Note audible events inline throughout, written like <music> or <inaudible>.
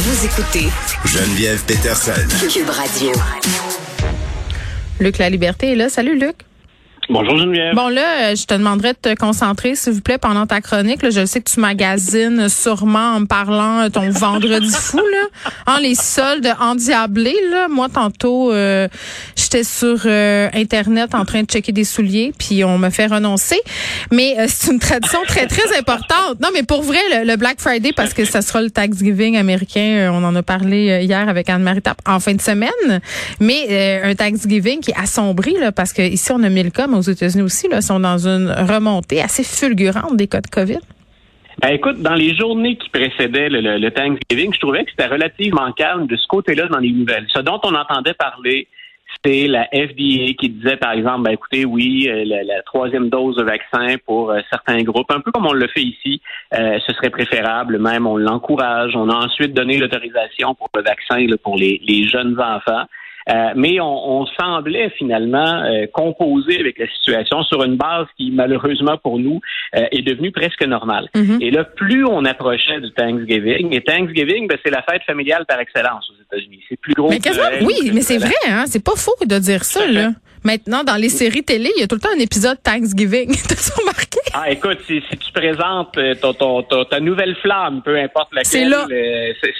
Vous écoutez Geneviève Peterson. Cube Radio. Luc La Liberté est là. Salut Luc. Bonjour Geneviève. Bon là, euh, je te demanderais de te concentrer, s'il vous plaît, pendant ta chronique. Là, je sais que tu magasines sûrement en me parlant euh, ton vendredi <laughs> fou, là. En les soldes endiablés, là. Moi, tantôt, euh, j'étais sur Internet en train de checker des souliers, puis on me fait renoncer. Mais c'est une tradition très, très importante. Non, mais pour vrai, le, Black Friday, parce que ça sera le Thanksgiving américain, on en a parlé hier avec Anne-Marie Tap en fin de semaine. Mais un Thanksgiving qui est assombri, là, parce que ici, on a mis le cas, aux États-Unis aussi là, sont dans une remontée assez fulgurante des cas de COVID? Ben, écoute, dans les journées qui précédaient le, Thanksgiving, je trouvais que c'était relativement calme de ce côté-là dans les nouvelles. Ce dont on entendait parler, c'est la FDA qui disait, par exemple, ben, écoutez, oui, euh, la, troisième dose de vaccin pour euh, certains groupes, un peu comme on le fait ici, euh, ce serait préférable, même on l'encourage. On a ensuite donné l'autorisation pour le vaccin pour les jeunes enfants. Euh, mais on, semblait finalement euh, composer avec la situation sur une base qui, malheureusement pour nous, euh, est devenue presque normale. Mhm. Et là, plus on approchait du Thanksgiving, et Thanksgiving, ben, c'est la fête familiale par excellence aux États-Unis. C'est plus gros. Mais que oui, mais c'est vrai, hein? C'est pas faux de dire ça, là. Maintenant, dans les séries télé, il y a tout le temps un épisode Thanksgiving. <laughs> T'as remarqué? Ah, écoute, si, tu présentes ta nouvelle flamme, peu importe laquelle, c'est là.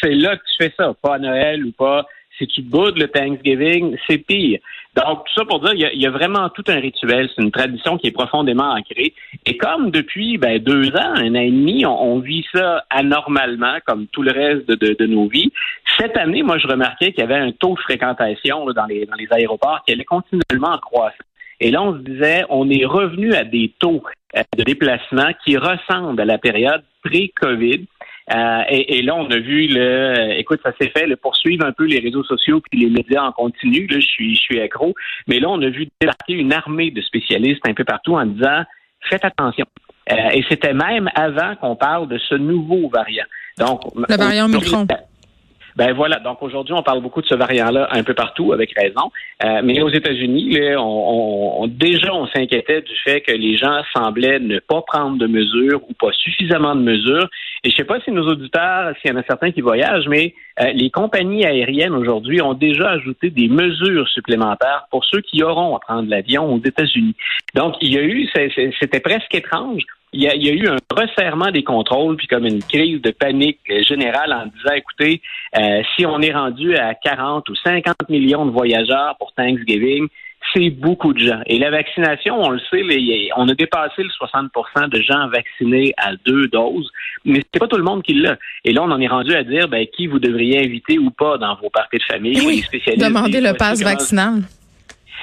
c'est là que tu fais ça, pas à Noël ou pas si tu boudes le Thanksgiving, c'est pire. Donc, tout ça pour dire, il y, a, vraiment tout un rituel. C'est une tradition qui est profondément ancrée. Et comme depuis ben, deux ans, un an et demi, on, vit ça anormalement, comme tout le reste de, nos vies, cette année, moi, je remarquais qu'il y avait un taux de fréquentation dans, les, dans les aéroports qui allait continuellement en croissant. Et là, on se disait, on est revenu à des taux euh, de déplacement qui ressemblent à la période pré-COVID. Euh, et, là, on a vu le, écoute, ça s'est fait, le poursuivre un peu les réseaux sociaux puis les médias en continu. Là, je suis, je suis accro. Mais là, on a vu débarquer une armée de spécialistes un peu partout en disant, faites attention. Euh, et c'était même avant qu'on parle de ce nouveau variant. Donc, le variant Micron. Ben voilà. Donc aujourd'hui, on parle beaucoup de ce variant-là un peu partout, avec raison. Euh, mais aux États-Unis, on, on, déjà, on s'inquiétait du fait que les gens semblaient ne pas prendre de mesures ou pas suffisamment de mesures. Et je sais pas si nos auditeurs, s'il y en a certains qui voyagent, mais euh, les compagnies aériennes aujourd'hui ont déjà ajouté des mesures supplémentaires pour ceux qui auront à prendre l'avion aux États-Unis. Donc, il y a eu, c'était presque étrange il y, a, eu un resserrement des contrôles, puis comme une crise de panique générale en disant, écoutez, euh, si on est rendu à 40 ou 50 millions de voyageurs pour Thanksgiving, c'est beaucoup de gens. Et la vaccination, on le sait, on a dépassé le 60% de gens vaccinés à deux doses, mais c'est pas tout le monde qui l'a. Et là, on en est rendu à dire ben, qui vous devriez inviter ou pas dans vos parties de famille. Oui, spécialistes. Demandez le pass vaccinal.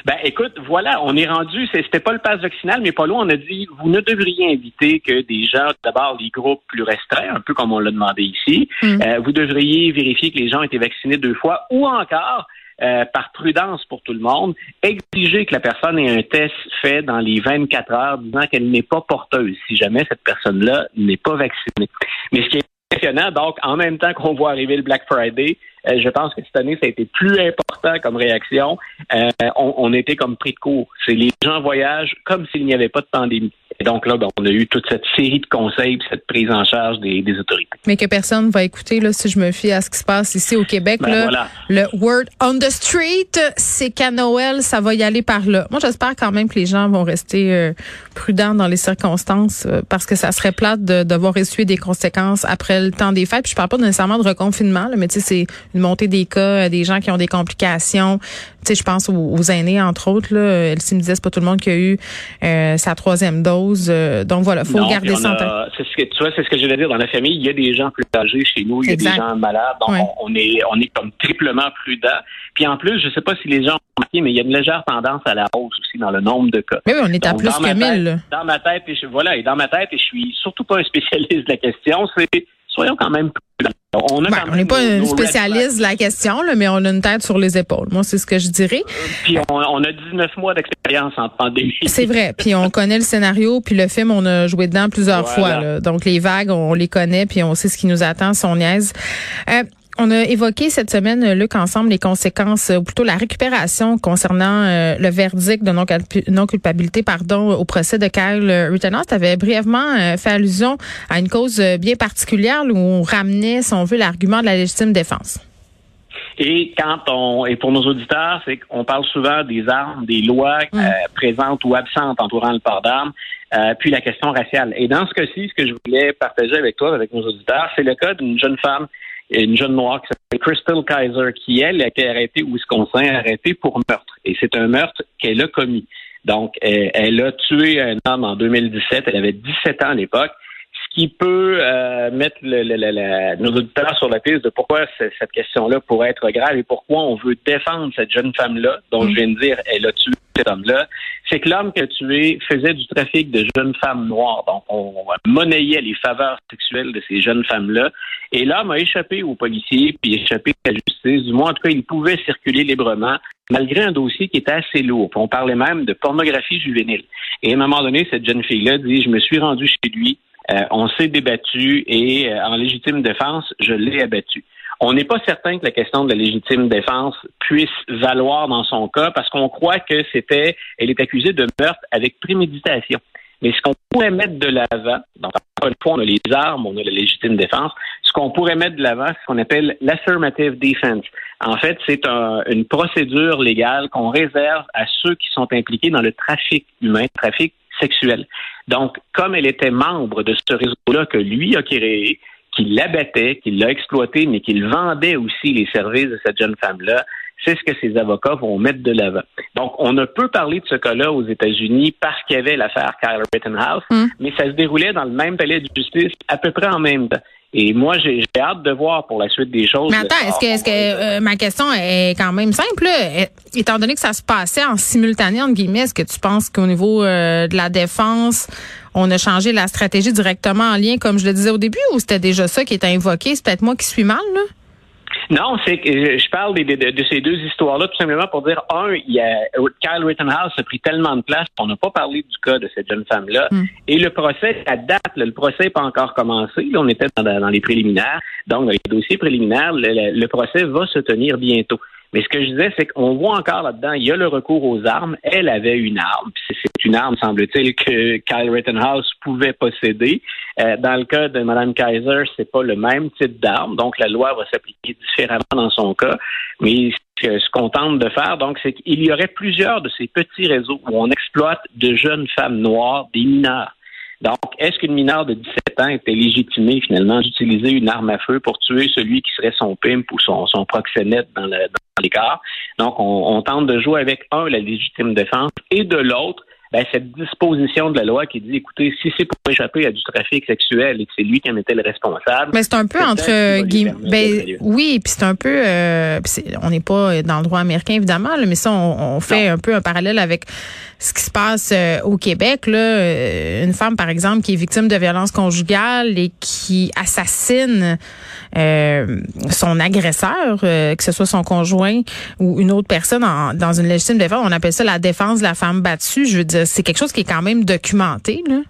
Ben, écoute, voilà, on est rendu, c'était pas le pass vaccinal, mais pas loin, on a dit, vous ne devriez inviter que des gens, d'abord, des groupes plus restreints, un peu comme on l'a demandé ici. Mm. Euh, vous devriez vérifier que les gens ont été vaccinés deux fois, ou encore, euh, par prudence pour tout le monde, exiger que la personne ait un test fait dans les 24 heures disant qu'elle n'est pas porteuse si jamais cette personne-là n'est pas vaccinée. Mais ce qui est impressionnant, donc, en même temps qu'on voit arriver le Black Friday, euh, je pense que cette année, ça a été plus important comme réaction. Euh, on, on, était comme pris de court. C'est les gens voyagent comme s'il n'y avait pas de pandémie. Et donc là, ben, on a eu toute cette série de conseils, cette prise en charge des, des, autorités. Mais que personne va écouter là, si je me fie à ce qui se passe ici au Québec. Ben, là, Le word on the street, c'est qu'à Noël, ça va y aller par là. Moi, j'espère quand même que les gens vont rester euh, prudents dans les circonstances parce que ça serait plate de devoir essuyer des conséquences après le temps des fêtes. Puis je parle pas nécessairement de reconfinement, là, mais tu sais, c'est une montée des cas, des gens qui ont des complications. Tu sais, je pense aux, aînés, entre autres. Là. Elsie me disait, c'est pas tout le monde qui a eu euh, sa troisième dose. Euh, donc voilà, faut garder ça en C'est ce que tu vois, c'est ce que je veux dire dans la famille. Il y a des gens plus âgés chez nous, il y a des gens malades. Donc on, est on est comme triplement prudent. Puis en plus, je sais pas si les gens ont remarqué, mais il y a une légère tendance à la hausse aussi dans le nombre de cas. Mais oui, on est à plus que 1000. Dans ma tête, et je, voilà, et dans ma tête, et je suis surtout pas un spécialiste de la question, c'est soyons quand même on ben, n'est pas un spécialiste de la question, là, mais on a une tête sur les épaules. Moi, c'est ce que je dirais. Puis on, a 19 mois d'expérience en pandémie. C'est vrai. Puis on connaît le scénario, puis le film, on a joué dedans plusieurs fois. Donc les vagues, on les connaît, puis on sait ce qui nous attend si on niaise. Euh, On a évoqué cette semaine, Luc, ensemble, les conséquences, ou plutôt la récupération concernant euh, le verdict de non-culpabilité pardon, au procès de Kyle Rittenhouse. Tu avais brièvement euh, fait allusion à une cause bien particulière où on ramenait, si on veut, l'argument de la légitime défense. Et quand on, et pour nos auditeurs, c'est qu'on parle souvent des armes, des lois euh, présentes ou absentes entourant le port d'armes, euh, puis la question raciale. Et dans ce cas-ci, ce que je voulais partager avec toi, avec nos auditeurs, c'est le cas d'une jeune femme, une jeune noire qui s'appelle Crystal Kaiser, qui, elle, a été arrêtée au Wisconsin, arrêtée pour meurtre. Et c'est un meurtre qu'elle a commis. Donc, elle, elle, a tué un homme en 2017. Elle avait 17 ans à l'époque qui peut euh, mettre le, nos auditeurs sur la piste de pourquoi cette question-là pourrait être grave et pourquoi on veut défendre cette jeune femme-là, dont je viens de dire, elle a tué cet homme-là, c'est que l'homme qui a tué faisait du trafic de jeunes femmes noires. Donc, on monnayait les faveurs sexuelles de ces jeunes femmes-là. Et l'homme a échappé aux policiers, puis échappé à la justice. Du moins, en tout cas, il pouvait circuler librement, malgré un dossier qui était assez lourd. On parlait même de pornographie juvénile. Et à un moment donné, cette jeune fille-là dit, je me suis rendu chez lui, euh, on s'est débattu et euh, en légitime défense, je l'ai abattu. On n'est pas certain que la question de la légitime défense puisse valoir dans son cas parce qu'on croit que c'était, elle est accusée de meurtre avec préméditation. Mais ce qu'on pourrait mettre de l'avant, donc encore une fois, on a les armes, on a la légitime défense, ce qu'on pourrait mettre de l'avant, c'est ce qu'on appelle l'affirmative defense. En fait, c'est une procédure légale qu'on réserve à ceux qui sont impliqués dans le trafic humain, trafic sexuelle. Donc, comme elle était membre de ce réseau-là que lui a créé, qu'il l'abattait, qu'il l'a exploité, mais qu'il vendait aussi les services de cette jeune femme-là, c'est ce que ses avocats vont mettre de l'avant. Donc, on ne peut parler de ce cas-là aux États-Unis parce qu'il y avait l'affaire Kyle Rittenhouse, mm. mais ça se déroulait dans le même palais de justice à peu près en même temps. Et moi, j'ai hâte de voir pour la suite des choses. Mais attends, est-ce que, est-ce que euh, ma question est quand même simple? Étant donné que ça se passait en simultané, entre guillemets, est-ce que tu penses qu'au niveau euh, de la défense, on a changé la stratégie directement en lien, comme je le disais au début, ou c'était déjà ça qui était invoqué? C'est peut-être moi qui suis mal, là? Non, c'est que je parle de, ces deux histoires-là tout simplement pour dire un, il y a Kyle Rittenhouse a pris tellement de place qu'on n'a pas parlé du cas de cette jeune femme-là. Hmm. Et le procès, à date, le procès n'est pas encore commencé. on était dans, les préliminaires, donc dans les dossiers préliminaires, le procès va se tenir bientôt. Mais ce que je disais, c'est qu'on voit encore là-dedans, il y a le recours aux armes. Elle avait une arme. C'est une arme, semble-t-il, que Kyle Rittenhouse pouvait posséder. Euh, dans le cas de Mme Kaiser, c'est pas le même type d'arme. Donc, la loi va s'appliquer différemment dans son cas. Mais ce qu'on tente de faire, donc, c'est qu'il y aurait plusieurs de ces petits réseaux où on exploite de jeunes femmes noires, des mineurs. Donc, est-ce qu'une mineure de 17 ans était légitimée finalement d'utiliser une arme à feu pour tuer celui qui serait son pimp ou son, proxénète dans, l'écart? Donc, on, on tente de jouer avec, un, la légitime défense et de l'autre, ben, cette disposition de la loi qui dit, écoutez, si c'est pour échapper à du trafic sexuel et que c'est lui qui en était le responsable. Mais c'est un peu entre guillemets. Ben, oui, puis c'est un peu. Euh, on n'est pas dans le droit américain évidemment, mais ça, on, fait un peu un parallèle avec ce qui se passe euh, au Québec. Là, euh, une femme, par exemple, qui est victime de violence conjugale et qui assassine son agresseur, que ce soit son conjoint ou une autre personne dans une légitime défense, on appelle ça la défense de la femme battue. Je veux dire c'est quelque chose qui est quand même documenté, là.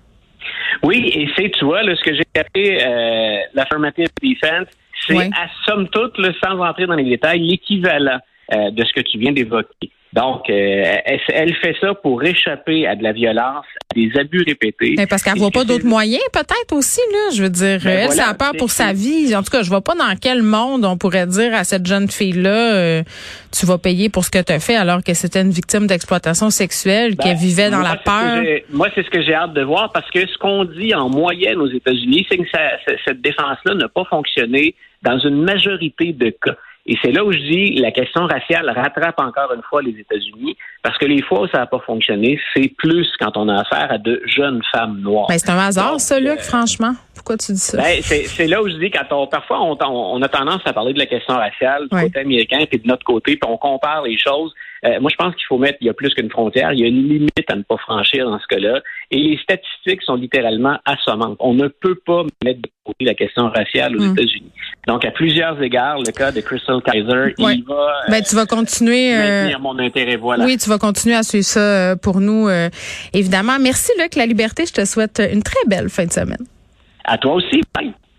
Oui, et c'est, tu vois, ce que j'ai appelé euh, l'affirmative defense, c'est à somme toute, sans entrer dans les détails, l'équivalent euh, de ce que tu viens d'évoquer. Donc, euh, elle, fait ça pour échapper à de la violence, à des abus répétés. Mais parce qu'elle voit pas d'autres moyens, peut-être aussi là. Je veux dire, ben elle, ça a peur pour sa vie. En tout cas, je vois pas dans quel monde on pourrait dire à cette jeune fille là, euh, tu vas payer pour ce que tu as fait, alors que c'était une victime d'exploitation sexuelle, qui ben, vivait dans la peur. Moi, c'est ce que j'ai hâte de voir parce que ce qu'on dit en moyenne aux États-Unis, c'est que cette défense-là n'a pas fonctionné dans une majorité de cas. Et c'est là où je dis la question raciale rattrape encore une fois les États-Unis, parce que les fois où ça n'a pas fonctionné, c'est plus quand on a affaire à de jeunes femmes noires. Ben, c'est un hasard, ça, Luc, euh, franchement. Pourquoi tu dis ça? Ben, c'est là où je dis quand on, parfois on, on, a tendance à parler de la question raciale du côté américain, puis de notre côté, puis on compare les choses. Euh, moi, je pense qu'il faut mettre, il y a plus qu'une frontière, il y a une limite à ne pas franchir dans ce cas-là. Et les statistiques sont littéralement assommantes. On ne peut pas mettre de côté la question raciale aux hmm. États-Unis. Donc, à plusieurs égards, le cas de Crystal Kaiser, il va. Ben, tu vas continuer. Euh, maintenir mon intérêt, voilà. Oui, tu vas continuer à suivre ça euh, pour nous, évidemment. Merci, Luc. La liberté, je te souhaite une très belle fin de semaine. À toi aussi. Bye.